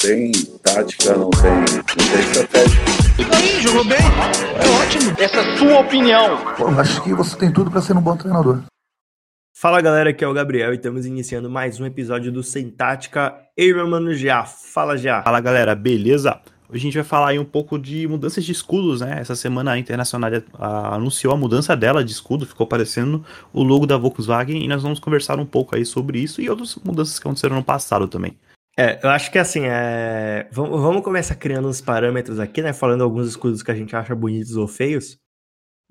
tem tática, não tem, não tem estratégia. Isso aí, jogou bem. É ótimo. Essa é a sua opinião. Pô, acho que você tem tudo para ser um bom treinador. Fala galera, aqui é o Gabriel e estamos iniciando mais um episódio do Sem Tática. Ei, meu mano Já, fala Já. Fala galera, beleza? Hoje a gente vai falar aí um pouco de mudanças de escudos, né? Essa semana a Internacional anunciou a mudança dela de escudo, ficou aparecendo o logo da Volkswagen e nós vamos conversar um pouco aí sobre isso e outras mudanças que aconteceram no passado também. É, eu acho que assim, é... vamos, vamos começar criando uns parâmetros aqui, né? Falando alguns escudos que a gente acha bonitos ou feios.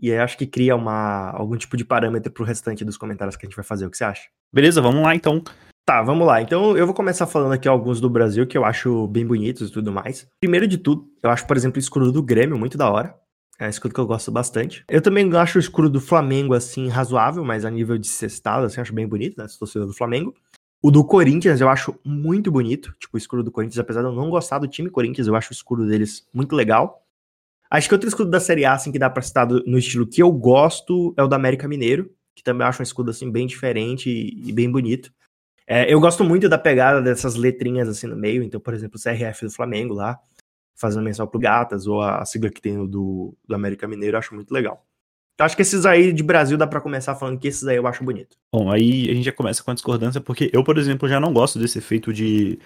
E aí acho que cria uma, algum tipo de parâmetro pro restante dos comentários que a gente vai fazer. O que você acha? Beleza, vamos lá então. Tá, vamos lá. Então eu vou começar falando aqui alguns do Brasil que eu acho bem bonitos e tudo mais. Primeiro de tudo, eu acho, por exemplo, o escudo do Grêmio muito da hora. É um escudo que eu gosto bastante. Eu também acho o escudo do Flamengo, assim, razoável, mas a nível de cestado, assim, acho bem bonito, né? Se torcedor do Flamengo. O do Corinthians eu acho muito bonito. Tipo, o escudo do Corinthians, apesar de eu não gostar do time Corinthians, eu acho o escudo deles muito legal. Acho que outro escudo da Série A, assim, que dá pra citar no estilo que eu gosto é o do América Mineiro, que também eu acho um escudo, assim, bem diferente e, bem bonito. É, eu gosto muito da pegada dessas letrinhas, assim, no meio. Então, por exemplo, o CRF do Flamengo lá, fazendo menção pro Gatas, ou a sigla que tem do, do América Mineiro, eu acho muito legal. Eu acho que esses aí de Brasil dá para começar falando que esses aí eu acho bonito. Bom, aí a gente já começa com a discordância, porque eu, por exemplo, já não gosto desse efeito de,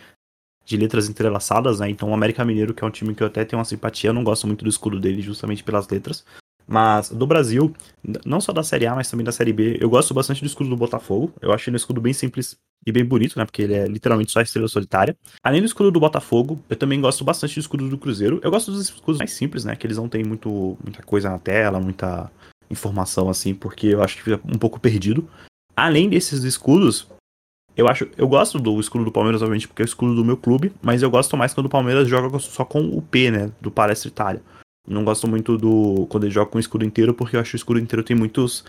de letras entrelaçadas, né? Então o América Mineiro, que é um time que eu até tenho uma simpatia, eu não gosto muito do escudo dele justamente pelas letras. Mas do Brasil, não só da Série A, mas também da Série B, eu gosto bastante do escudo do Botafogo. Eu acho ele um escudo bem simples e bem bonito, né? Porque ele é literalmente só a estrela solitária. Além do escudo do Botafogo, eu também gosto bastante do escudo do Cruzeiro. Eu gosto dos escudos mais simples, né? Que eles não têm muito, muita coisa na tela, muita informação assim, porque eu acho que fica um pouco perdido. Além desses escudos, eu acho, eu gosto do escudo do Palmeiras, obviamente, porque é o escudo do meu clube, mas eu gosto mais quando o Palmeiras joga só com o P, né, do Palestra Itália. Não gosto muito do quando ele joga com o escudo inteiro, porque eu acho que o escudo inteiro tem muitos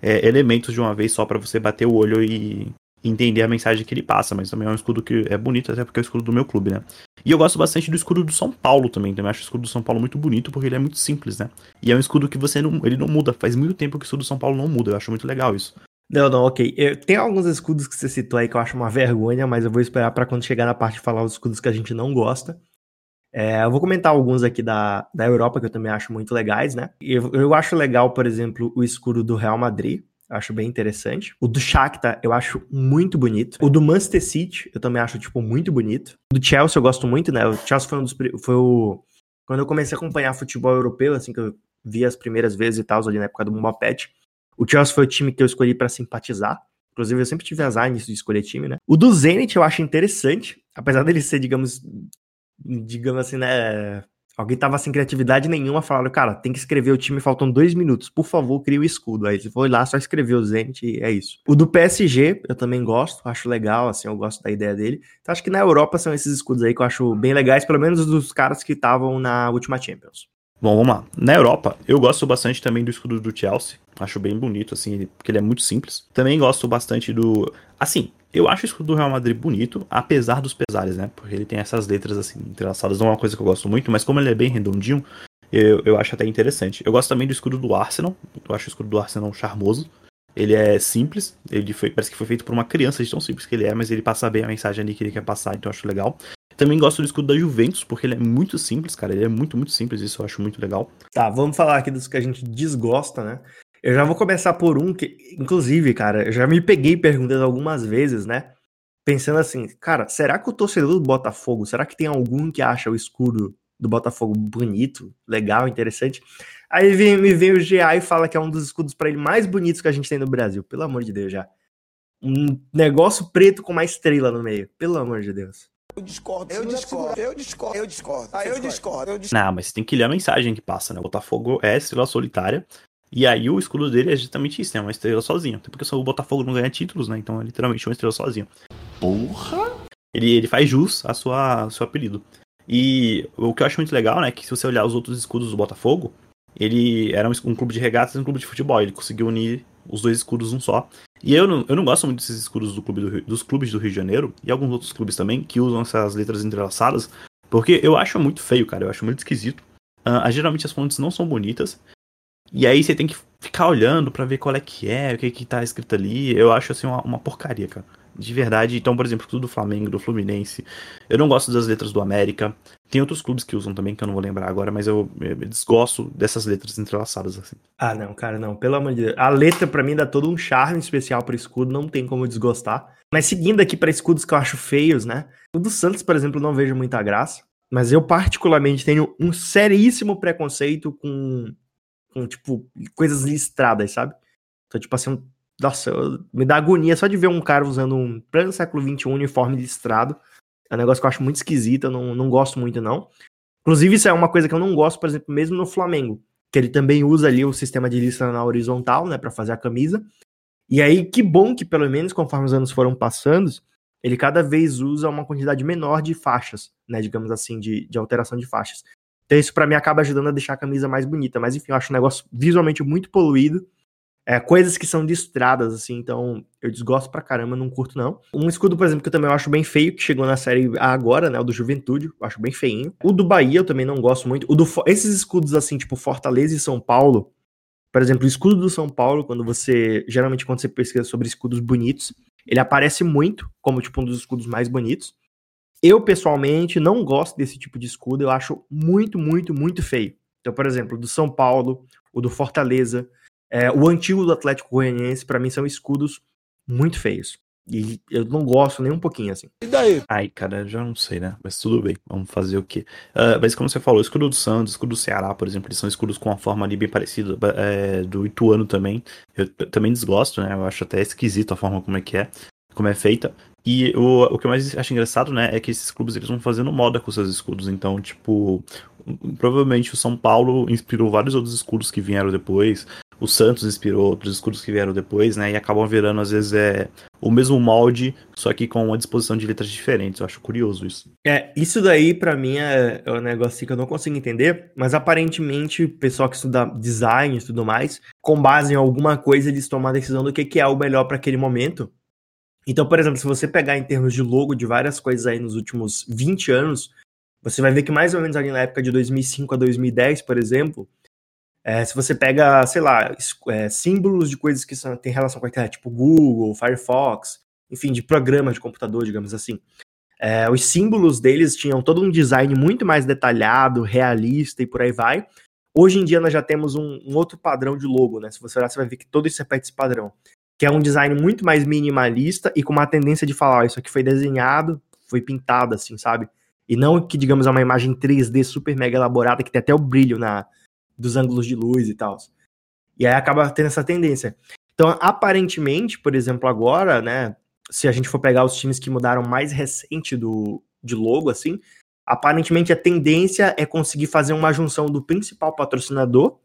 é, elementos de uma vez só para você bater o olho e entender a mensagem que ele passa, mas também é um escudo que é bonito, até porque é o escudo do meu clube, né? E eu gosto bastante do escudo do São Paulo também. Também acho o escudo do São Paulo muito bonito porque ele é muito simples, né? E é um escudo que você não. Ele não muda. Faz muito tempo que o escudo do São Paulo não muda. Eu acho muito legal isso. Não, não, ok. Eu, tem alguns escudos que você citou aí que eu acho uma vergonha, mas eu vou esperar para quando chegar na parte de falar os escudos que a gente não gosta. É, eu vou comentar alguns aqui da, da Europa que eu também acho muito legais, né? Eu, eu acho legal, por exemplo, o escudo do Real Madrid acho bem interessante. O do Shakhtar eu acho muito bonito. O do Manchester City eu também acho, tipo, muito bonito. O do Chelsea eu gosto muito, né? O Chelsea foi um dos... Foi o... Quando eu comecei a acompanhar futebol europeu, assim, que eu vi as primeiras vezes e tal, ali na época do Mbappé, o Chelsea foi o time que eu escolhi para simpatizar. Inclusive, eu sempre tive azar nisso de escolher time, né? O do Zenit eu acho interessante, apesar dele ser, digamos, digamos assim, né, Alguém tava sem criatividade nenhuma, falaram, cara, tem que escrever o time, faltam dois minutos, por favor, crie o escudo. Aí você foi lá, só escreveu o Zenit e é isso. O do PSG, eu também gosto, acho legal, assim, eu gosto da ideia dele. Então acho que na Europa são esses escudos aí que eu acho bem legais, pelo menos dos caras que estavam na última Champions. Bom, vamos lá. Na Europa, eu gosto bastante também do escudo do Chelsea. Acho bem bonito, assim, porque ele é muito simples. Também gosto bastante do. Assim, eu acho o escudo do Real Madrid bonito, apesar dos pesares, né? Porque ele tem essas letras assim entrelaçadas, não é uma coisa que eu gosto muito, mas como ele é bem redondinho, eu, eu acho até interessante. Eu gosto também do escudo do Arsenal, eu acho o escudo do Arsenal charmoso. Ele é simples, ele foi, parece que foi feito por uma criança de tão simples que ele é, mas ele passa bem a mensagem ali que ele quer passar, então eu acho legal. Também gosto do escudo da Juventus, porque ele é muito simples, cara. Ele é muito, muito simples, isso eu acho muito legal. Tá, vamos falar aqui dos que a gente desgosta, né? Eu já vou começar por um que, inclusive, cara, eu já me peguei perguntando algumas vezes, né? Pensando assim, cara, será que o torcedor do Botafogo, será que tem algum que acha o escudo do Botafogo bonito, legal, interessante? Aí vem, me vem o GA e fala que é um dos escudos para ele mais bonitos que a gente tem no Brasil. Pelo amor de Deus, já. Um negócio preto com uma estrela no meio. Pelo amor de Deus. Eu discordo, eu discordo, eu discordo, eu discordo. Eu discordo, eu discordo. Não, mas você tem que ler a mensagem que passa, né? O Botafogo é estrela solitária. E aí o escudo dele é justamente isso, é uma estrela sozinho. Até porque o Botafogo não ganha títulos, né? Então é literalmente uma estrela sozinho. Porra! Ele, ele faz jus a sua seu apelido. E o que eu acho muito legal, né, é que se você olhar os outros escudos do Botafogo, ele era um, um clube de regatas e um clube de futebol. Ele conseguiu unir os dois escudos num só. E eu não, eu não gosto muito desses escudos do clube do Rio, dos clubes do Rio de Janeiro e alguns outros clubes também que usam essas letras entrelaçadas, porque eu acho muito feio, cara. Eu acho muito esquisito. Uh, geralmente as fontes não são bonitas E aí você tem que ficar olhando para ver qual é que é, o que que tá escrito ali. Eu acho assim uma, uma porcaria, cara. De verdade. Então, por exemplo, tudo do Flamengo, do Fluminense. Eu não gosto das letras do América. Tem outros clubes que usam também, que eu não vou lembrar agora, mas eu, eu desgosto dessas letras entrelaçadas, assim. Ah, não, cara, não. Pelo amor de Deus. A letra, para mim, dá todo um charme especial pro escudo, não tem como desgostar. Mas seguindo aqui para escudos que eu acho feios, né? O do Santos, por exemplo, não vejo muita graça. Mas eu, particularmente, tenho um seríssimo preconceito com, com tipo, coisas listradas, sabe? Então, tipo assim, nossa, eu, me dá agonia só de ver um cara usando um pleno século XXI uniforme listrado. É um negócio que eu acho muito esquisito, eu não, não gosto muito, não. Inclusive, isso é uma coisa que eu não gosto, por exemplo, mesmo no Flamengo. Que ele também usa ali o sistema de listra na horizontal, né, para fazer a camisa. E aí, que bom que, pelo menos, conforme os anos foram passando, ele cada vez usa uma quantidade menor de faixas, né, digamos assim, de, de alteração de faixas. Então isso para mim acaba ajudando a deixar a camisa mais bonita, mas enfim, eu acho um negócio visualmente muito poluído, é, coisas que são de estradas, assim, então eu desgosto pra caramba, não curto não. Um escudo, por exemplo, que eu também acho bem feio, que chegou na série agora, né, o do Juventude, eu acho bem feinho. O do Bahia eu também não gosto muito. O do, esses escudos, assim, tipo Fortaleza e São Paulo, por exemplo, o escudo do São Paulo, quando você, geralmente quando você pesquisa sobre escudos bonitos, ele aparece muito como tipo um dos escudos mais bonitos. Eu pessoalmente não gosto desse tipo de escudo, eu acho muito, muito, muito feio. Então, por exemplo, do São Paulo, o do Fortaleza, é, o antigo do Atlético Goianiense, para mim são escudos muito feios. E eu não gosto nem um pouquinho, assim. E daí? Ai, cara, já não sei, né? Mas tudo bem, vamos fazer o quê? Uh, mas como você falou, o escudo do Santos, o escudo do Ceará, por exemplo, eles são escudos com uma forma ali bem parecida, é, do Ituano também. Eu, eu também desgosto, né? Eu acho até esquisito a forma como é que é, como é feita. E o, o que eu mais acho engraçado, né, é que esses clubes eles vão fazendo moda com seus escudos. Então, tipo, provavelmente o São Paulo inspirou vários outros escudos que vieram depois o Santos inspirou outros escudos que vieram depois, né? E acabam virando, às vezes, é o mesmo molde, só que com uma disposição de letras diferentes. Eu acho curioso isso. É, isso daí, para mim, é, é um negócio que eu não consigo entender, mas aparentemente, o pessoal que estuda design e tudo mais, com base em alguma coisa, eles tomam a decisão do que, que é o melhor para aquele momento. Então, por exemplo, se você pegar em termos de logo de várias coisas aí nos últimos 20 anos, você vai ver que mais ou menos ali na época de 2005 a 2010, por exemplo, é, se você pega, sei lá, é, símbolos de coisas que têm relação com a internet, tipo Google, Firefox, enfim, de programas de computador, digamos assim. É, os símbolos deles tinham todo um design muito mais detalhado, realista e por aí vai. Hoje em dia nós já temos um, um outro padrão de logo, né? Se você olhar, você vai ver que todo isso repete esse padrão. Que é um design muito mais minimalista e com uma tendência de falar, isso aqui foi desenhado, foi pintado, assim, sabe? E não que, digamos, é uma imagem 3D super mega elaborada, que tem até o brilho na, dos ângulos de luz e tal. E aí acaba tendo essa tendência. Então, aparentemente, por exemplo, agora, né, se a gente for pegar os times que mudaram mais recente do, de logo, assim, aparentemente a tendência é conseguir fazer uma junção do principal patrocinador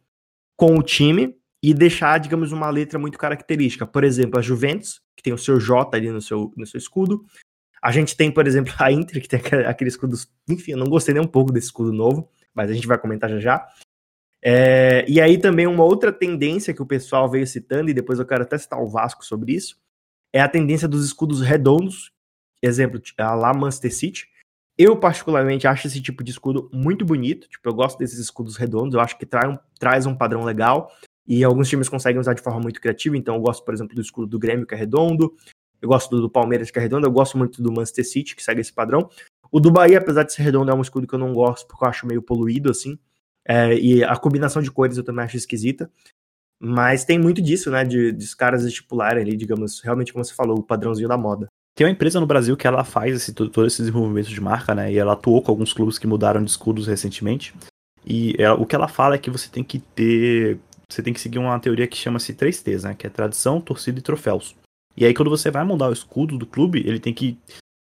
com o time e deixar, digamos, uma letra muito característica. Por exemplo, a Juventus, que tem o seu J ali no seu, no seu escudo. A gente tem, por exemplo, a Inter, que tem aquele escudo. Enfim, eu não gostei nem um pouco desse escudo novo, mas a gente vai comentar já já. É, e aí também uma outra tendência que o pessoal veio citando, e depois eu quero até citar o Vasco sobre isso, é a tendência dos escudos redondos, exemplo, a lá Manchester City. Eu, particularmente, acho esse tipo de escudo muito bonito, tipo, eu gosto desses escudos redondos, eu acho que trai um, traz um padrão legal, e alguns times conseguem usar de forma muito criativa, então eu gosto, por exemplo, do escudo do Grêmio, que é redondo, eu gosto do, Palmeiras, que é redondo, eu gosto muito do Manchester City, que segue esse padrão. O do Bahia, apesar de ser redondo, é um escudo que eu não gosto, porque eu acho meio poluído, assim, é, e a combinação de cores eu também acho esquisita. Mas tem muito disso, né? De, de caras estipularem ali, digamos, realmente como você falou, o padrãozinho da moda. Tem uma empresa no Brasil que ela faz esse, todo esse desenvolvimento de marca, né? E ela atuou com alguns clubes que mudaram de escudos recentemente. E ela, o que ela fala é que você tem que ter. Você tem que seguir uma teoria que chama-se 3Ts, né? Que é tradição, torcida e troféus. E aí, quando você vai mudar o escudo do clube, ele tem que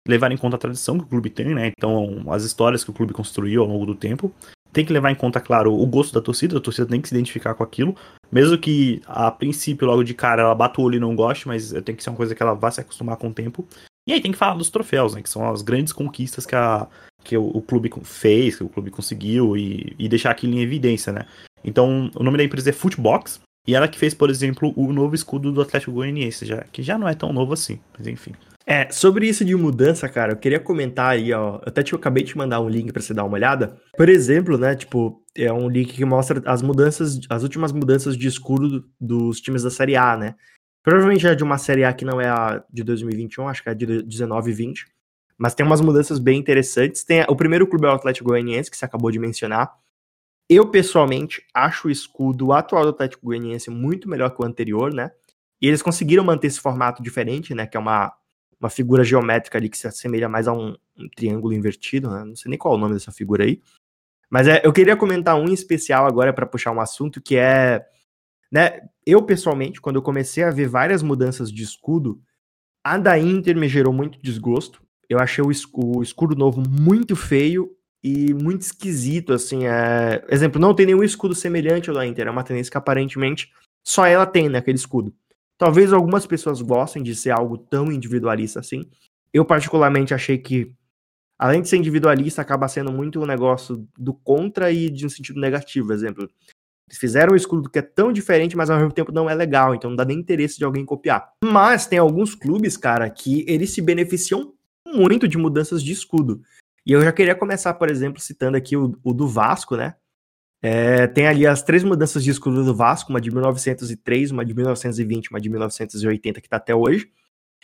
levar em conta a tradição que o clube tem, né? Então, as histórias que o clube construiu ao longo do tempo tem que levar em conta, claro, o gosto da torcida, a torcida tem que se identificar com aquilo, mesmo que a princípio, logo de cara, ela bata o olho e não goste, mas tem que ser uma coisa que ela vá se acostumar com o tempo. E aí tem que falar dos troféus, né, que são as grandes conquistas que, a, que o, o clube fez, que o clube conseguiu, e, e deixar aquilo em evidência, né. Então, o nome da empresa é Footbox, e ela que fez, por exemplo, o novo escudo do Atlético Goianiense, já, que já não é tão novo assim, mas enfim. É, sobre isso de mudança, cara, eu queria comentar aí, ó. Até te, eu acabei de mandar um link para você dar uma olhada. Por exemplo, né, tipo, é um link que mostra as mudanças, as últimas mudanças de escudo dos times da Série A, né? Provavelmente é de uma Série A que não é a de 2021, acho que é de 19 e 20. Mas tem umas mudanças bem interessantes. Tem, o primeiro clube é o Atlético Goianiense, que você acabou de mencionar. Eu, pessoalmente, acho o escudo atual do Atlético Goianiense muito melhor que o anterior, né? E eles conseguiram manter esse formato diferente, né? Que é uma uma figura geométrica ali que se assemelha mais a um, um triângulo invertido, né? Não sei nem qual é o nome dessa figura aí. Mas é, eu queria comentar um em especial agora para puxar um assunto que é, né, eu pessoalmente, quando eu comecei a ver várias mudanças de escudo, a da Inter me gerou muito desgosto. Eu achei o, o escudo novo muito feio e muito esquisito, assim, é... exemplo, não tem nenhum escudo semelhante ao da Inter, é uma tendência que aparentemente só ela tem naquele né, escudo. Talvez algumas pessoas gostem de ser algo tão individualista assim. Eu, particularmente, achei que, além de ser individualista, acaba sendo muito um negócio do contra e de um sentido negativo. Exemplo, eles fizeram um escudo que é tão diferente, mas ao mesmo tempo não é legal, então não dá nem interesse de alguém copiar. Mas tem alguns clubes, cara, que eles se beneficiam muito de mudanças de escudo. E eu já queria começar, por exemplo, citando aqui o, o do Vasco, né? É, tem ali as três mudanças de escudo do Vasco, uma de 1903, uma de 1920, uma de 1980, que tá até hoje.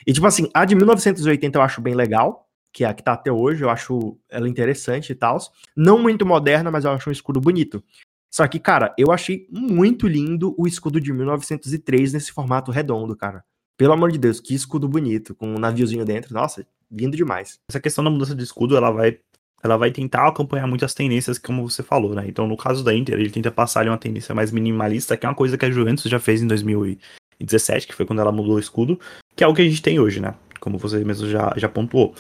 E, tipo assim, a de 1980 eu acho bem legal, que é a que tá até hoje, eu acho ela interessante e tal. Não muito moderna, mas eu acho um escudo bonito. Só que, cara, eu achei muito lindo o escudo de 1903 nesse formato redondo, cara. Pelo amor de Deus, que escudo bonito, com um naviozinho dentro. Nossa, lindo demais. Essa questão da mudança de escudo, ela vai ela vai tentar acompanhar muitas tendências, como você falou, né? Então, no caso da Inter, ele tenta passar ali uma tendência mais minimalista, que é uma coisa que a Juventus já fez em 2017, que foi quando ela mudou o escudo, que é o que a gente tem hoje, né? Como você mesmo já, já pontuou.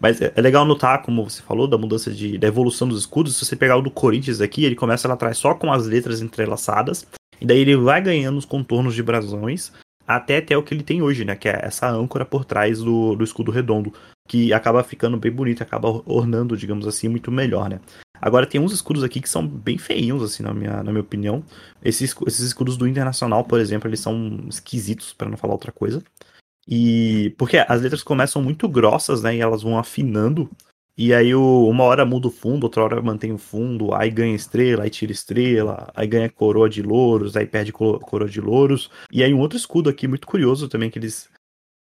Mas é, é legal notar, como você falou, da mudança de da evolução dos escudos. Se você pegar o do Corinthians aqui, ele começa lá atrás só com as letras entrelaçadas, e daí ele vai ganhando os contornos de brasões, até até o que ele tem hoje, né? Que é essa âncora por trás do, do escudo redondo que acaba ficando bem bonito, acaba ornando, digamos assim, muito melhor, né? Agora tem uns escudos aqui que são bem feinhos, assim, na minha, na minha opinião. Esses, esses escudos do Internacional, por exemplo, eles são esquisitos, para não falar outra coisa. E porque as letras começam muito grossas, né? E elas vão afinando. E aí o, uma hora muda o fundo, outra hora mantém o fundo, aí ganha estrela, aí tira estrela, aí ganha coroa de louros, aí perde coroa de louros. E aí um outro escudo aqui muito curioso também que eles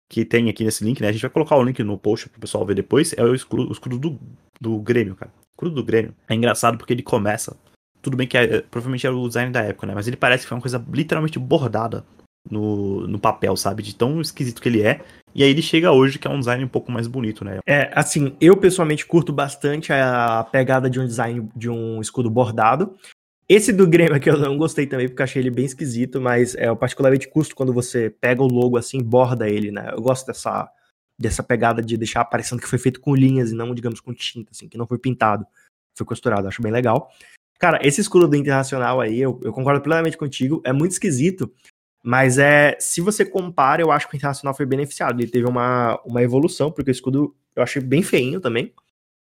que tem aqui nesse link, né? A gente vai colocar o link no post pro pessoal ver depois. É o escudo, o escudo do, do Grêmio, cara. O escudo do Grêmio. É engraçado porque ele começa. Tudo bem que é, provavelmente era o design da época, né? Mas ele parece que foi uma coisa literalmente bordada no, no papel, sabe? De tão esquisito que ele é. E aí ele chega hoje, que é um design um pouco mais bonito, né? É, assim, eu pessoalmente curto bastante a pegada de um design de um escudo bordado. Esse do Grêmio aqui eu não gostei também, porque achei ele bem esquisito, mas é particularmente custo quando você pega o logo assim, borda ele, né? Eu gosto dessa, dessa pegada de deixar parecendo que foi feito com linhas e não, digamos, com tinta, assim, que não foi pintado, foi costurado, acho bem legal. Cara, esse escudo do Internacional aí, eu, eu concordo plenamente contigo, é muito esquisito, mas é, se você compara, eu acho que o Internacional foi beneficiado, ele teve uma, uma evolução, porque o escudo eu achei bem feinho também,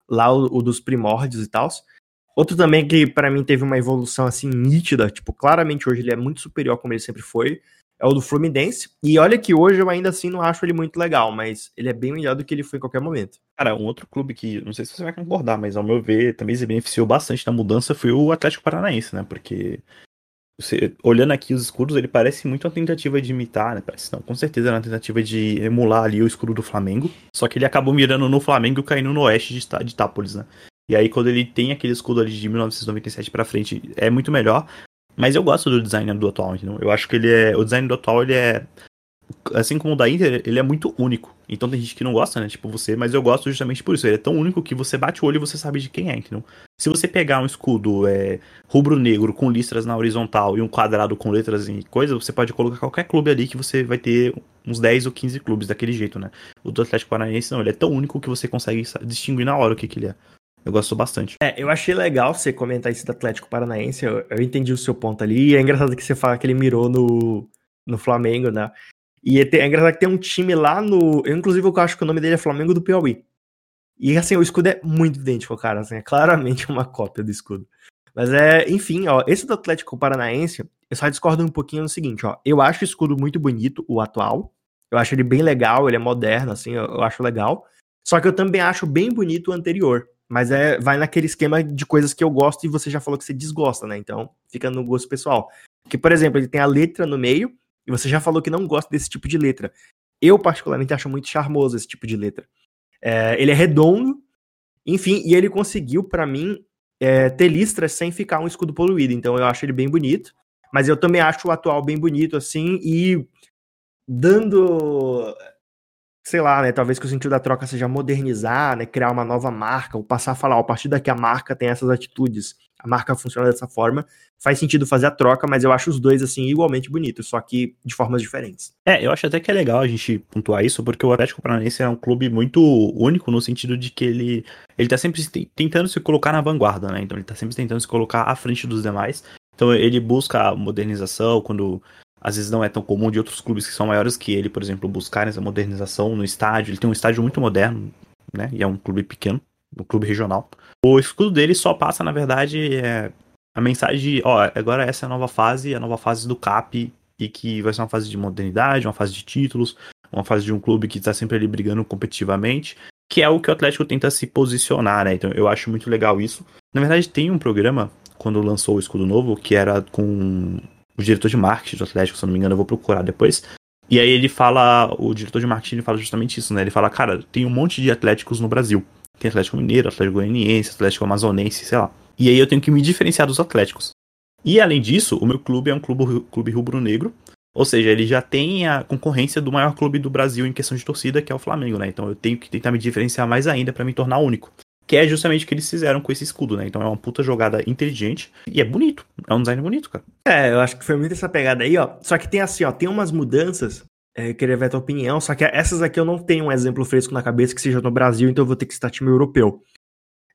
lá o, o dos primórdios e tal, Outro também que para mim teve uma evolução assim nítida, tipo, claramente hoje ele é muito superior como ele sempre foi, é o do Fluminense. E olha que hoje eu ainda assim não acho ele muito legal, mas ele é bem melhor do que ele foi em qualquer momento. Cara, um outro clube que, não sei se você vai concordar, mas ao meu ver também se beneficiou bastante da mudança foi o Atlético Paranaense, né? Porque você, olhando aqui os escudos, ele parece muito uma tentativa de imitar, né? Parece não, com certeza era uma tentativa de emular ali o escudo do Flamengo. Só que ele acabou mirando no Flamengo e caindo no oeste de, de Itápolis, né? E aí, quando ele tem aquele escudo ali de 1997 pra frente, é muito melhor. Mas eu gosto do design do atual, entendeu? Eu acho que ele é. O design do atual, ele é. Assim como o da Inter, ele é muito único. Então tem gente que não gosta, né? Tipo você, mas eu gosto justamente por isso. Ele é tão único que você bate o olho e você sabe de quem é, entendeu? Se você pegar um escudo é, rubro-negro com listras na horizontal e um quadrado com letras e coisa, você pode colocar qualquer clube ali que você vai ter uns 10 ou 15 clubes daquele jeito, né? O do Atlético Paranaense não, ele é tão único que você consegue distinguir na hora o que, que ele é. Eu gosto bastante. É, eu achei legal você comentar isso do Atlético Paranaense. Eu, eu entendi o seu ponto ali. E é engraçado que você fala que ele mirou no, no Flamengo, né? E é, é engraçado que tem um time lá no. Eu, inclusive, eu acho que o nome dele é Flamengo do Piauí. E assim, o escudo é muito idêntico, cara. Assim, é claramente uma cópia do escudo. Mas é, enfim, ó, esse do Atlético Paranaense, eu só discordo um pouquinho no seguinte, ó. Eu acho o escudo muito bonito, o atual. Eu acho ele bem legal, ele é moderno, assim, eu, eu acho legal. Só que eu também acho bem bonito o anterior. Mas é, vai naquele esquema de coisas que eu gosto e você já falou que você desgosta, né? Então fica no gosto pessoal. Que, por exemplo, ele tem a letra no meio e você já falou que não gosta desse tipo de letra. Eu, particularmente, acho muito charmoso esse tipo de letra. É, ele é redondo, enfim, e ele conseguiu, para mim, é, ter listras sem ficar um escudo poluído. Então eu acho ele bem bonito. Mas eu também acho o atual bem bonito, assim, e dando sei lá, né, talvez que o sentido da troca seja modernizar, né, criar uma nova marca, ou passar a falar, ó, a partir daqui a marca tem essas atitudes, a marca funciona dessa forma, faz sentido fazer a troca, mas eu acho os dois, assim, igualmente bonitos, só que de formas diferentes. É, eu acho até que é legal a gente pontuar isso, porque o Atlético Paranaense é um clube muito único no sentido de que ele, ele tá sempre tentando se colocar na vanguarda, né, então ele tá sempre tentando se colocar à frente dos demais, então ele busca modernização quando às vezes não é tão comum de outros clubes que são maiores que ele, por exemplo, buscarem essa modernização no estádio. Ele tem um estádio muito moderno, né? E é um clube pequeno, um clube regional. O escudo dele só passa, na verdade, é a mensagem de, ó, agora essa é a nova fase, a nova fase do CAP, e que vai ser uma fase de modernidade, uma fase de títulos, uma fase de um clube que está sempre ali brigando competitivamente, que é o que o Atlético tenta se posicionar, né? Então eu acho muito legal isso. Na verdade, tem um programa, quando lançou o escudo novo, que era com o diretor de marketing do Atlético, se eu não me engano, eu vou procurar depois. E aí ele fala, o diretor de marketing fala justamente isso, né? Ele fala, cara, tem um monte de Atléticos no Brasil. Tem Atlético Mineiro, Atlético Goianiense, Atlético Amazonense, sei lá. E aí eu tenho que me diferenciar dos Atléticos. E além disso, o meu clube é um clube, clube rubro-negro, ou seja, ele já tem a concorrência do maior clube do Brasil em questão de torcida, que é o Flamengo, né? Então eu tenho que tentar me diferenciar mais ainda para me tornar único. Que é justamente o que eles fizeram com esse escudo, né? Então é uma puta jogada inteligente e é bonito. É um design bonito, cara. É, eu acho que foi muito essa pegada aí, ó. Só que tem assim, ó, tem umas mudanças. É, queria ver a tua opinião, só que essas aqui eu não tenho um exemplo fresco na cabeça que seja no Brasil, então eu vou ter que citar time europeu.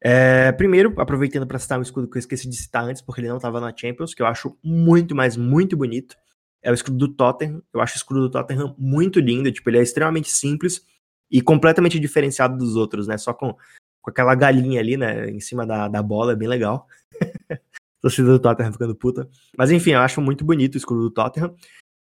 É, primeiro, aproveitando para citar um escudo que eu esqueci de citar antes, porque ele não estava na Champions, que eu acho muito, mas muito bonito. É o escudo do Tottenham. Eu acho o escudo do Tottenham muito lindo. Tipo, ele é extremamente simples e completamente diferenciado dos outros, né? Só com com aquela galinha ali, né, em cima da, da bola, é bem legal. Torcida do Tottenham ficando puta. Mas enfim, eu acho muito bonito o escudo do Tottenham.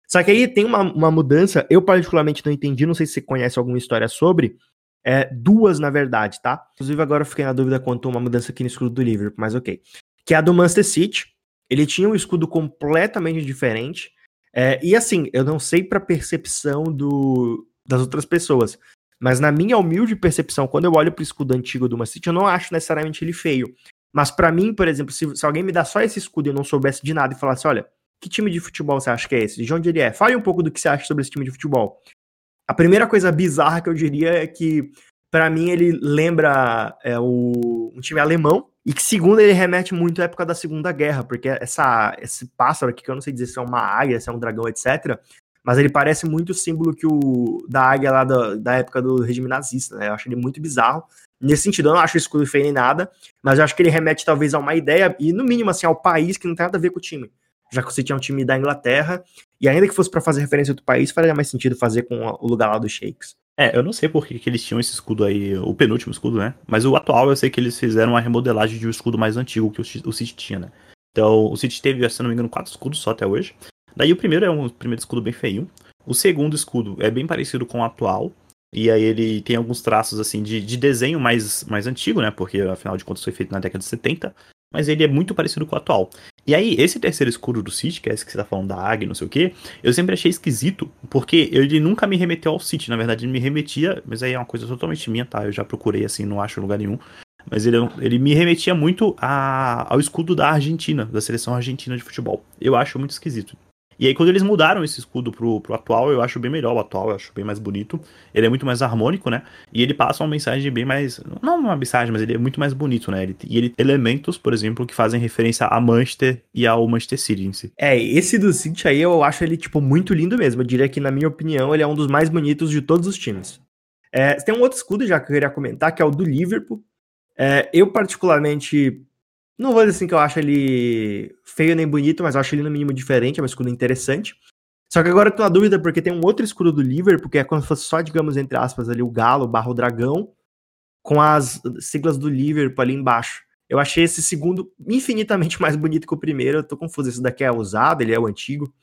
Só que aí tem uma, uma mudança, eu particularmente não entendi, não sei se você conhece alguma história sobre. É, duas, na verdade, tá? Inclusive, agora eu fiquei na dúvida quanto a uma mudança aqui no escudo do Liverpool, mas ok. Que é a do Manchester City. Ele tinha um escudo completamente diferente. É, e assim, eu não sei pra percepção do, das outras pessoas, mas na minha humilde percepção, quando eu olho pro escudo antigo do Man City, eu não acho necessariamente ele feio. Mas para mim, por exemplo, se, se, alguém me dá só esse escudo e eu não soubesse de nada e falasse, olha, que time de futebol você acha que é esse? De onde ele é? Fale um pouco do que você acha sobre esse time de futebol. A primeira coisa bizarra que eu diria é que, para mim, ele lembra é, o, um time alemão, e que, segundo, ele remete muito à época da Segunda Guerra, porque essa, esse pássaro aqui, que eu não sei dizer se é uma águia, se é um dragão, etc., mas ele parece muito o símbolo que o da águia lá da, da época do regime nazista, né? Eu acho ele muito bizarro. Nesse sentido, eu não acho o escudo feio nem nada, mas eu acho que ele remete talvez a uma ideia, e no mínimo assim, ao país que não tem nada a ver com o time. Já que você tinha um time da Inglaterra, e ainda que fosse para fazer referência outro país, faria mais sentido fazer com o lugar lá dos Shakes. É, eu não sei por que, que, eles tinham esse escudo aí, o penúltimo escudo, né? Mas o atual eu sei que eles fizeram uma remodelagem de um escudo mais antigo que o, o City tinha, né? Então, o City teve, se não me engano, quatro escudos só até hoje. Daí o primeiro é um primeiro escudo bem feio. O segundo escudo é bem parecido com o atual. E aí ele tem alguns traços assim de, de desenho mais, mais antigo, né? Porque afinal de contas foi feito na década de 70. Mas ele é muito parecido com o atual. E aí, esse terceiro escudo do City, que é esse que você tá falando da águia, não sei o que, eu sempre achei esquisito, porque ele nunca me remeteu ao City. Na verdade, ele me remetia, mas aí é uma coisa totalmente minha, tá? Eu já procurei assim, não acho lugar nenhum. Mas ele, ele me remetia muito a, ao escudo da Argentina, da seleção argentina de futebol. Eu acho muito esquisito. E aí, quando eles mudaram esse escudo pro, pro atual, eu acho bem melhor o atual, eu acho bem mais bonito. Ele é muito mais harmônico, né? E ele passa uma mensagem bem mais. Não uma mensagem, mas ele é muito mais bonito, né? Ele, e ele tem elementos, por exemplo, que fazem referência a Manchester e ao Manchester City em si. É, esse do City aí eu acho ele, tipo, muito lindo mesmo. Eu diria que, na minha opinião, ele é um dos mais bonitos de todos os times. É, tem um outro escudo já que eu queria comentar, que é o do Liverpool. É, eu, particularmente, não vou dizer assim que eu acho ele feio nem bonito, mas eu acho ele no mínimo diferente, é um escudo interessante. Só que agora eu tô na dúvida porque tem um outro escudo do Liverpool, que é como se fosse só, digamos, entre aspas, ali o galo barra o dragão, com as siglas do Liverpool ali embaixo. Eu achei esse segundo infinitamente mais bonito que o primeiro. Eu tô confuso. Esse daqui é usado, ele é o antigo.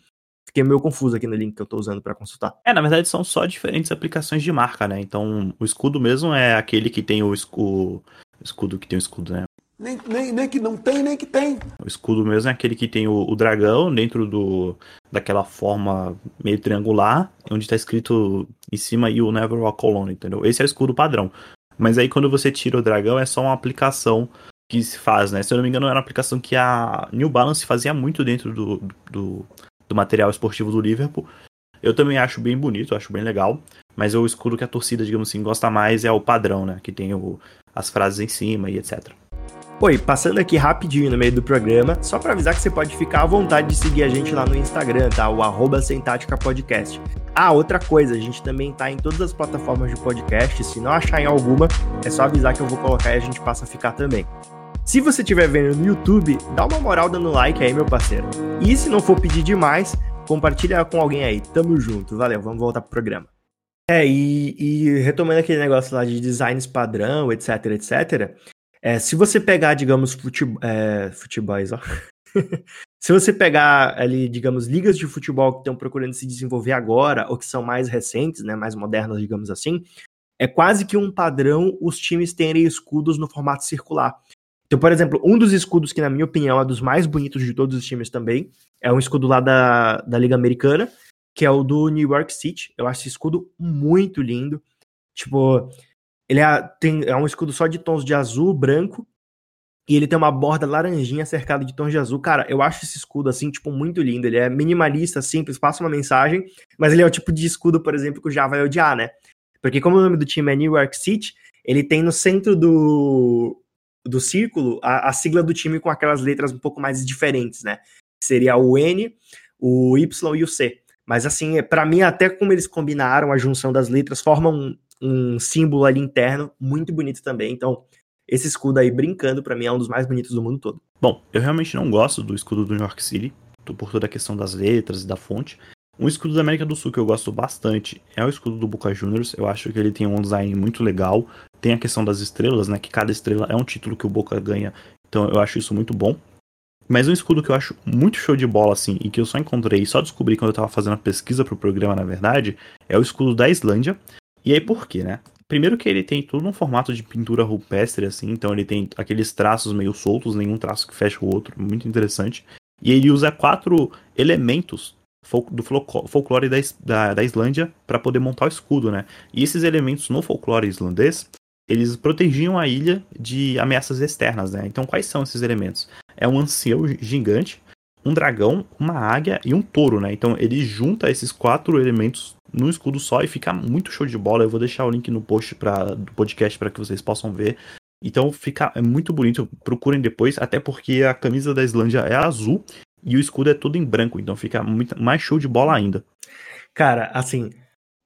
Fiquei meio confuso aqui no link que eu tô usando para consultar. É, na verdade são só diferentes aplicações de marca, né? Então o escudo mesmo é aquele que tem o, escudo, o escudo que tem o escudo, né? Nem, nem, nem que não tem, nem que tem. O escudo mesmo é aquele que tem o, o dragão dentro do daquela forma meio triangular, onde tá escrito em cima e o Never Walk Alone, entendeu? Esse é o escudo padrão. Mas aí quando você tira o dragão é só uma aplicação que se faz, né? Se eu não me engano, era uma aplicação que a New Balance fazia muito dentro do, do, do material esportivo do Liverpool. Eu também acho bem bonito, acho bem legal. Mas o escudo que a torcida, digamos assim, gosta mais é o padrão, né? Que tem o, as frases em cima e etc. Oi, passando aqui rapidinho no meio do programa, só para avisar que você pode ficar à vontade de seguir a gente lá no Instagram, tá? O arroba Podcast. Ah, outra coisa, a gente também tá em todas as plataformas de podcast. Se não achar em alguma, é só avisar que eu vou colocar e a gente passa a ficar também. Se você estiver vendo no YouTube, dá uma moral dando like aí, meu parceiro. E se não for pedir demais, compartilha com alguém aí. Tamo junto. Valeu, vamos voltar pro programa. É, e, e retomando aquele negócio lá de designs padrão, etc, etc. É, se você pegar, digamos, futebol, é, futebols, ó. se você pegar ali, digamos, ligas de futebol que estão procurando se desenvolver agora, ou que são mais recentes, né, mais modernas, digamos assim, é quase que um padrão os times terem escudos no formato circular. Então, por exemplo, um dos escudos que, na minha opinião, é dos mais bonitos de todos os times também, é um escudo lá da, da Liga Americana, que é o do New York City. Eu acho esse escudo muito lindo. Tipo, ele é, tem, é um escudo só de tons de azul, branco, e ele tem uma borda laranjinha cercada de tons de azul. Cara, eu acho esse escudo, assim, tipo, muito lindo. Ele é minimalista, simples, passa uma mensagem, mas ele é o tipo de escudo, por exemplo, que o Já vai odiar, né? Porque como o nome do time é New York City, ele tem no centro do, do círculo a, a sigla do time com aquelas letras um pouco mais diferentes, né? Seria o N, o Y e o C. Mas assim, para mim, até como eles combinaram a junção das letras, formam um símbolo ali interno muito bonito também. Então, esse escudo aí brincando para mim é um dos mais bonitos do mundo todo. Bom, eu realmente não gosto do escudo do New York City, por toda a questão das letras e da fonte. Um escudo da América do Sul que eu gosto bastante é o escudo do Boca Juniors. Eu acho que ele tem um design muito legal. Tem a questão das estrelas, né? Que cada estrela é um título que o Boca ganha. Então eu acho isso muito bom. Mas um escudo que eu acho muito show de bola, assim, e que eu só encontrei e só descobri quando eu tava fazendo a pesquisa pro programa, na verdade, é o escudo da Islândia. E aí por quê, né? Primeiro que ele tem tudo um formato de pintura rupestre, assim, então ele tem aqueles traços meio soltos, nenhum traço que fecha o outro, muito interessante. E ele usa quatro elementos do folclore da, da, da Islândia para poder montar o escudo, né? E esses elementos no folclore islandês, eles protegiam a ilha de ameaças externas, né? Então quais são esses elementos? É um ancião gigante, um dragão, uma águia e um touro, né? Então ele junta esses quatro elementos num escudo só e fica muito show de bola. Eu vou deixar o link no post pra, do podcast para que vocês possam ver. Então fica é muito bonito, procurem depois, até porque a camisa da Islândia é azul e o escudo é todo em branco, então fica muito mais show de bola ainda. Cara, assim,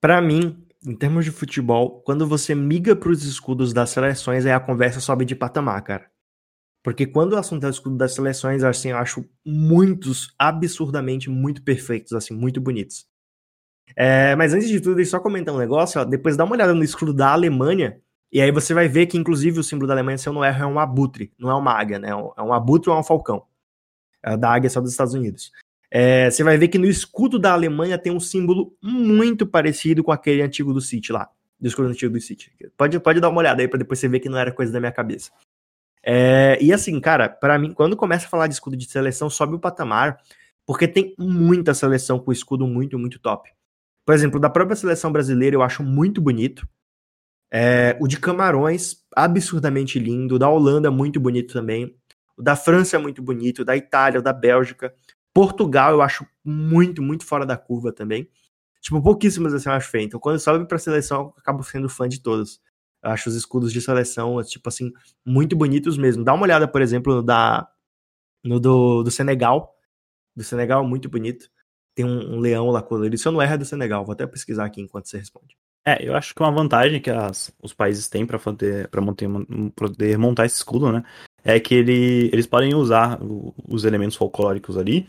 para mim, em termos de futebol, quando você miga para os escudos das seleções, aí a conversa sobe de patamar, cara. Porque quando o assunto é o escudo das seleções, assim, eu acho muitos absurdamente muito perfeitos, assim, muito bonitos. É, mas antes de tudo, deixa eu só comentar um negócio, ó, depois dá uma olhada no escudo da Alemanha, e aí você vai ver que, inclusive, o símbolo da Alemanha, se eu não erro, é um abutre, não é uma águia, né? É um abutre ou é um falcão. É da águia só dos Estados Unidos. É, você vai ver que no escudo da Alemanha tem um símbolo muito parecido com aquele antigo do City lá. Do escudo antigo do City. Pode, pode dar uma olhada aí para depois você ver que não era coisa da minha cabeça. É, e assim, cara, para mim, quando começa a falar de escudo de seleção, sobe o patamar, porque tem muita seleção com escudo muito, muito top. Por exemplo, da própria seleção brasileira eu acho muito bonito. É, o de Camarões, absurdamente lindo. O da Holanda, muito bonito também. O da França muito bonito. O da Itália, o da Bélgica. Portugal eu acho muito, muito fora da curva também. Tipo, pouquíssimas assim eu acho feio. Então, quando sobe pra seleção, eu acabo sendo fã de todos. Acho os escudos de seleção, tipo assim, muito bonitos mesmo. Dá uma olhada, por exemplo, no, da, no do, do Senegal. Do Senegal, muito bonito. Tem um, um leão lá colorido. Se eu não erro, é do Senegal. Vou até pesquisar aqui enquanto você responde. É, eu acho que uma vantagem que as, os países têm para poder, pra montar, poder montar esse escudo, né? é que ele, eles podem usar os elementos folclóricos ali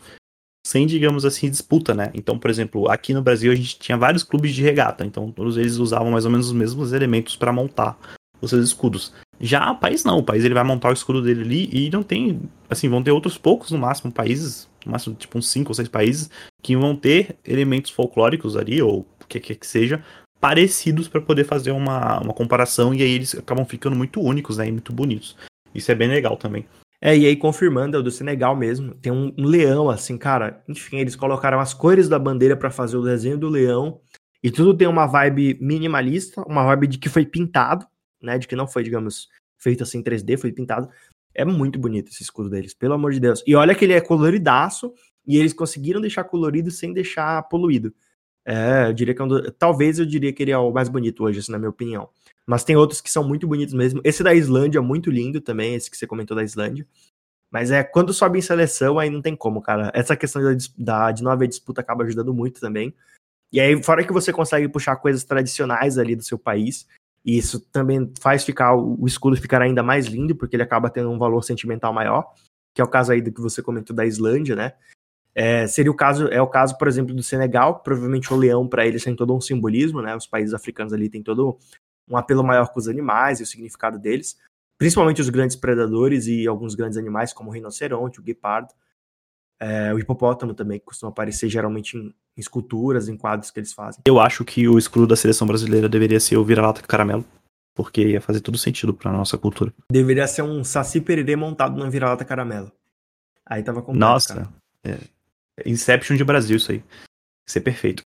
sem, digamos assim, disputa, né? Então, por exemplo, aqui no Brasil a gente tinha vários clubes de regata, então todos eles usavam mais ou menos os mesmos elementos para montar os seus escudos. Já o país não, o país ele vai montar o escudo dele ali e não tem, assim, vão ter outros poucos no máximo países, no máximo tipo uns 5 ou 6 países, que vão ter elementos folclóricos ali, ou o que quer que seja, parecidos para poder fazer uma, uma comparação, e aí eles acabam ficando muito únicos, né, e muito bonitos. Isso é bem legal também. É, e aí confirmando, é o do Senegal mesmo. Tem um, um leão, assim, cara. Enfim, eles colocaram as cores da bandeira para fazer o desenho do leão. E tudo tem uma vibe minimalista, uma vibe de que foi pintado, né? De que não foi, digamos, feito assim em 3D, foi pintado. É muito bonito esse escudo deles, pelo amor de Deus. E olha que ele é coloridaço e eles conseguiram deixar colorido sem deixar poluído. É, eu diria que é um do... talvez eu diria que ele é o mais bonito hoje, assim, na minha opinião. Mas tem outros que são muito bonitos mesmo. Esse da Islândia é muito lindo também, esse que você comentou da Islândia. Mas é quando sobe em seleção, aí não tem como, cara. Essa questão da, da, de não haver disputa acaba ajudando muito também. E aí, fora que você consegue puxar coisas tradicionais ali do seu país, e isso também faz ficar o escudo ficar ainda mais lindo, porque ele acaba tendo um valor sentimental maior, que é o caso aí do que você comentou da Islândia, né? É, seria o caso, é o caso, por exemplo, do Senegal, provavelmente o leão para eles tem todo um simbolismo, né? Os países africanos ali tem todo um apelo maior com os animais e o significado deles, principalmente os grandes predadores e alguns grandes animais como o rinoceronte, o guepardo, é, o hipopótamo também, que costuma aparecer geralmente em, em esculturas, em quadros que eles fazem. Eu acho que o escudo da seleção brasileira deveria ser o vira-lata caramelo, porque ia fazer todo sentido pra nossa cultura. Deveria ser um saci pererê montado numa vira-lata caramelo. Aí tava com Nossa, é. Inception de Brasil isso aí. Isso é perfeito.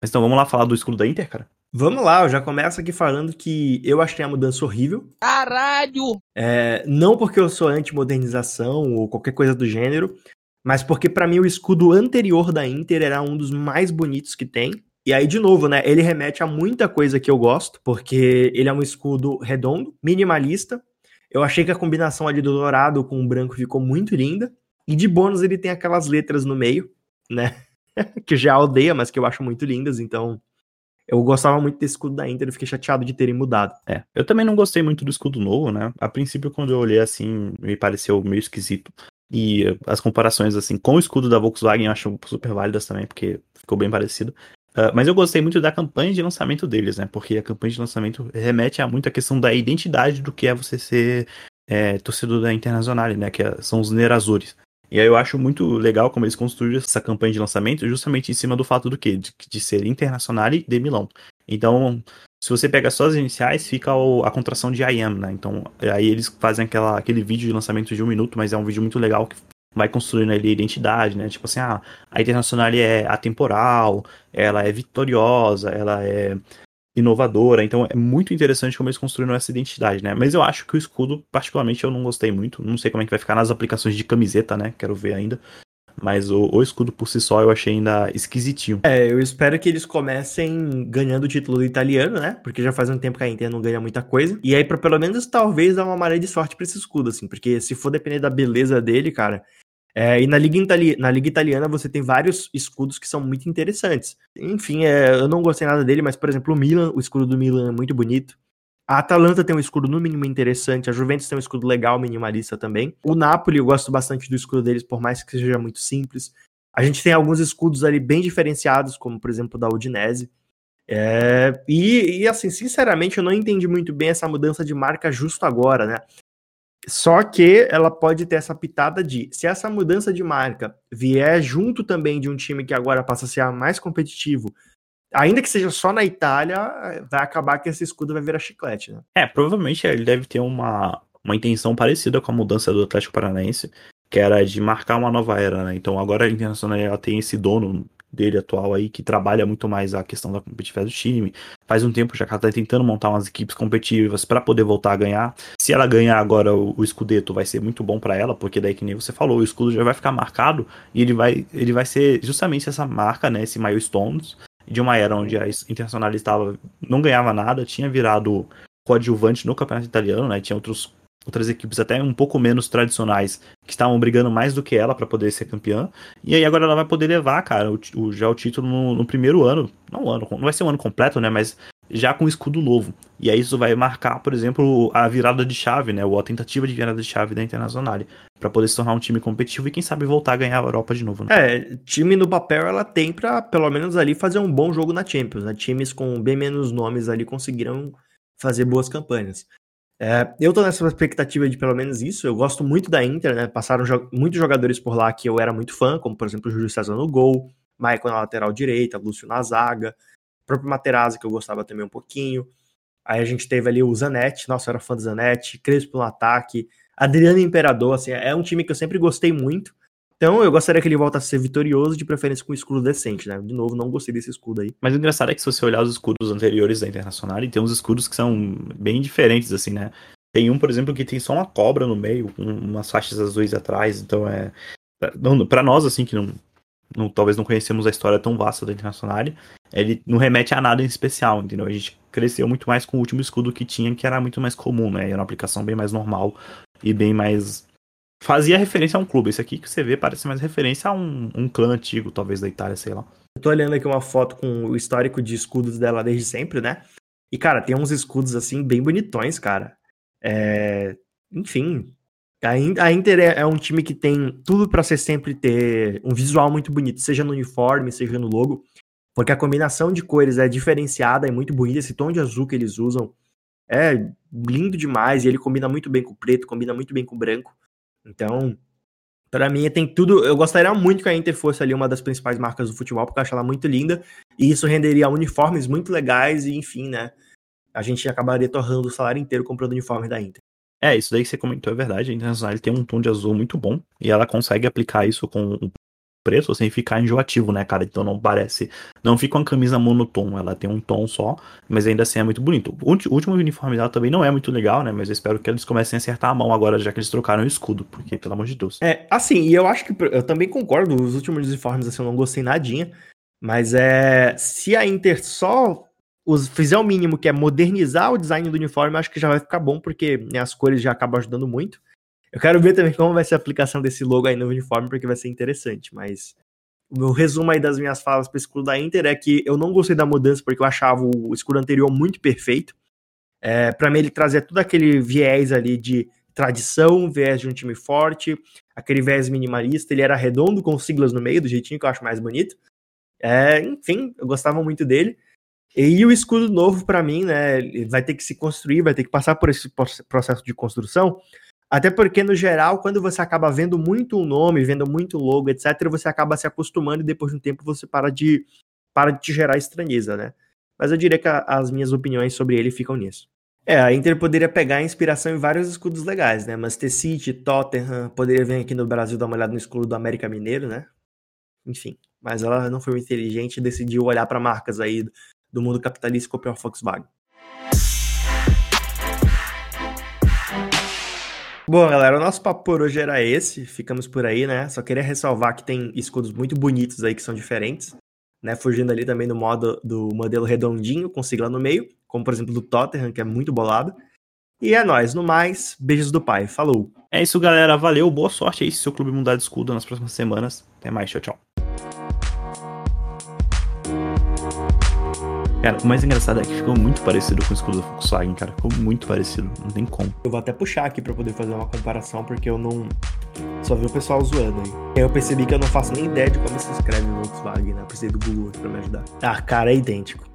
Mas então vamos lá falar do escudo da Inter, cara? Vamos lá, eu já começo aqui falando que eu achei a mudança horrível. Caralho! É, não porque eu sou anti-modernização ou qualquer coisa do gênero, mas porque para mim o escudo anterior da Inter era um dos mais bonitos que tem. E aí, de novo, né? Ele remete a muita coisa que eu gosto, porque ele é um escudo redondo, minimalista. Eu achei que a combinação ali do dourado com o branco ficou muito linda. E de bônus ele tem aquelas letras no meio, né? que já odeia, mas que eu acho muito lindas, então eu gostava muito desse escudo da Inter e fiquei chateado de terem mudado. É, eu também não gostei muito do escudo novo, né? A princípio, quando eu olhei assim, me pareceu meio esquisito. E as comparações, assim, com o escudo da Volkswagen eu acho super válidas também, porque ficou bem parecido. Uh, mas eu gostei muito da campanha de lançamento deles, né? Porque a campanha de lançamento remete a muito a questão da identidade do que é você ser é, torcedor da Internacional, né? Que é, são os Nerazores. E aí eu acho muito legal como eles construíram essa campanha de lançamento justamente em cima do fato do quê? De, de ser Internacional de Milão. Então, se você pega só as iniciais, fica o, a contração de I am, né? Então, aí eles fazem aquela, aquele vídeo de lançamento de um minuto, mas é um vídeo muito legal que vai construindo ali a identidade, né? Tipo assim, ah, a Internacional é atemporal, ela é vitoriosa, ela é inovadora, então é muito interessante como eles construíram essa identidade, né? Mas eu acho que o escudo, particularmente, eu não gostei muito. Não sei como é que vai ficar nas aplicações de camiseta, né? Quero ver ainda. Mas o, o, escudo por si só eu achei ainda esquisitinho. É, eu espero que eles comecem ganhando o título do italiano, né? Porque já faz um tempo que a Inter não ganha muita coisa. E aí, pra pelo menos talvez dar uma maré de sorte pra esse escudo, assim. Porque se for depender da beleza dele, cara. É, e na Liga, Itali na Liga Italiana você tem vários escudos que são muito interessantes. Enfim, é, eu não gostei nada dele, mas, por exemplo, o Milan, o escudo do Milan é muito bonito. A Atalanta tem um escudo no mínimo interessante, a Juventus tem um escudo legal, minimalista também. O Napoli, eu gosto bastante do escudo deles, por mais que seja muito simples. A gente tem alguns escudos ali bem diferenciados, como por exemplo da Udinese. É, e, e, assim, sinceramente, eu não entendi muito bem essa mudança de marca justo agora, né? Só que ela pode ter essa pitada de, se essa mudança de marca vier junto também de um time que agora passa a ser mais competitivo, ainda que seja só na Itália, vai acabar que esse escudo vai virar chiclete, né? É, provavelmente ele deve ter uma, uma intenção parecida com a mudança do Atlético Paranaense, que era de marcar uma nova era, né? Então agora a Internacional ela tem esse dono dele atual aí, que trabalha muito mais a questão da competitividade do time. Faz um tempo já que ela tá tentando montar umas equipes competitivas para poder voltar a ganhar. Se ela ganhar agora o, o vai ser muito bom para ela, porque daí que nem você falou, o escudo já vai ficar marcado e ele vai, ele vai ser justamente essa marca, né, esse milestones de uma era onde a Internacional estava não ganhava nada, tinha virado coadjuvante no campeonato italiano, né? Tinha outros, outras equipes até um pouco menos tradicionais que estavam brigando mais do que ela para poder ser campeã. E aí agora ela vai poder levar, cara, o, o já o título no, no, primeiro ano, não ano, não vai ser um ano completo, né? Mas já com escudo novo. E aí isso vai marcar, por exemplo, a virada de chave, né? Ou a tentativa de virada de chave da Internacional. para poder se tornar um time competitivo e quem sabe voltar a ganhar a Europa de novo. Né? É, time no papel ela tem pra pelo menos ali fazer um bom jogo na Champions. Né? Times com bem menos nomes ali conseguiram fazer boas campanhas. É, eu tô nessa expectativa de pelo menos isso. Eu gosto muito da Inter, né? Passaram jo muitos jogadores por lá que eu era muito fã, como por exemplo o Júlio César no gol, Michael na lateral direita, Lúcio na zaga, o próprio Materazzi, que eu gostava também um pouquinho. Aí a gente teve ali o Zanetti, nossa, eu era fã do Zanetti, Crespo no ataque, Adriano Imperador, assim, é um time que eu sempre gostei muito. Então eu gostaria que ele voltasse a ser vitorioso, de preferência com escudo decente, né? De novo, não gostei desse escudo aí. Mas o engraçado é que se você olhar os escudos anteriores da Internacional, tem uns escudos que são bem diferentes, assim, né? Tem um, por exemplo, que tem só uma cobra no meio, com umas faixas azuis atrás, então é. para nós, assim, que não, não, talvez não conhecemos a história tão vasta da Internacional, ele não remete a nada em especial, entendeu? A gente cresceu muito mais com o último escudo que tinha, que era muito mais comum, né? Era uma aplicação bem mais normal e bem mais. Fazia referência a um clube. Esse aqui que você vê parece mais referência a um, um clã antigo, talvez da Itália, sei lá. Eu tô olhando aqui uma foto com o histórico de escudos dela desde sempre, né? E, cara, tem uns escudos assim bem bonitões, cara. É... Enfim, a Inter é, é um time que tem tudo para ser sempre ter um visual muito bonito, seja no uniforme, seja no logo, porque a combinação de cores é diferenciada, é muito bonita. Esse tom de azul que eles usam é lindo demais e ele combina muito bem com o preto, combina muito bem com o branco. Então, para mim tem tudo. Eu gostaria muito que a Inter fosse ali uma das principais marcas do futebol, porque eu acho ela muito linda e isso renderia uniformes muito legais e enfim, né? A gente acabaria torrando o salário inteiro comprando uniforme da Inter. É, isso daí que você comentou é verdade. A Internacional tem um tom de azul muito bom e ela consegue aplicar isso com preto sem ficar enjoativo, né, cara? Então não parece. Não fica uma camisa monotom, ela tem um tom só, mas ainda assim é muito bonito. O último uniforme dela também não é muito legal, né? Mas eu espero que eles comecem a acertar a mão agora, já que eles trocaram o escudo, porque, pelo amor de Deus. É, assim, e eu acho que eu também concordo, os últimos uniformes assim eu não gostei nadinha, mas é. Se a Inter só os, fizer o mínimo, que é modernizar o design do uniforme, acho que já vai ficar bom, porque né, as cores já acabam ajudando muito. Eu quero ver também como vai ser a aplicação desse logo aí no uniforme, porque vai ser interessante. Mas o meu resumo aí das minhas falas para o escudo da Inter é que eu não gostei da mudança, porque eu achava o escudo anterior muito perfeito. É, para mim, ele trazia todo aquele viés ali de tradição, viés de um time forte, aquele viés minimalista. Ele era redondo com siglas no meio, do jeitinho que eu acho mais bonito. É, enfim, eu gostava muito dele. E o escudo novo, para mim, né, vai ter que se construir, vai ter que passar por esse processo de construção. Até porque, no geral, quando você acaba vendo muito um nome, vendo muito logo, etc., você acaba se acostumando e depois de um tempo você para de, para de te gerar estranheza, né? Mas eu diria que a, as minhas opiniões sobre ele ficam nisso. É, a Inter poderia pegar inspiração em vários escudos legais, né? Manchester City, Tottenham, poderia vir aqui no Brasil dar uma olhada no escudo do América Mineiro, né? Enfim, mas ela não foi inteligente e decidiu olhar para marcas aí do mundo capitalista e copiou a Volkswagen. Bom, galera, o nosso papo por hoje era esse. Ficamos por aí, né? Só queria ressalvar que tem escudos muito bonitos aí que são diferentes, né? Fugindo ali também do modo do modelo redondinho com sigla no meio, como por exemplo do Tottenham, que é muito bolado. E é nóis, no mais, beijos do pai. Falou. É isso, galera. Valeu, boa sorte aí se seu clube mudar de escudo nas próximas semanas. Até mais, tchau, tchau. Cara, o mais engraçado é que ficou muito parecido com o escudo da Volkswagen, cara. Ficou muito parecido, não tem como. Eu vou até puxar aqui pra poder fazer uma comparação, porque eu não. Só vi o pessoal zoando aí. Aí eu percebi que eu não faço nem ideia de como se escreve Volkswagen, né? Eu precisei do Google pra me ajudar. Ah, cara, é idêntico.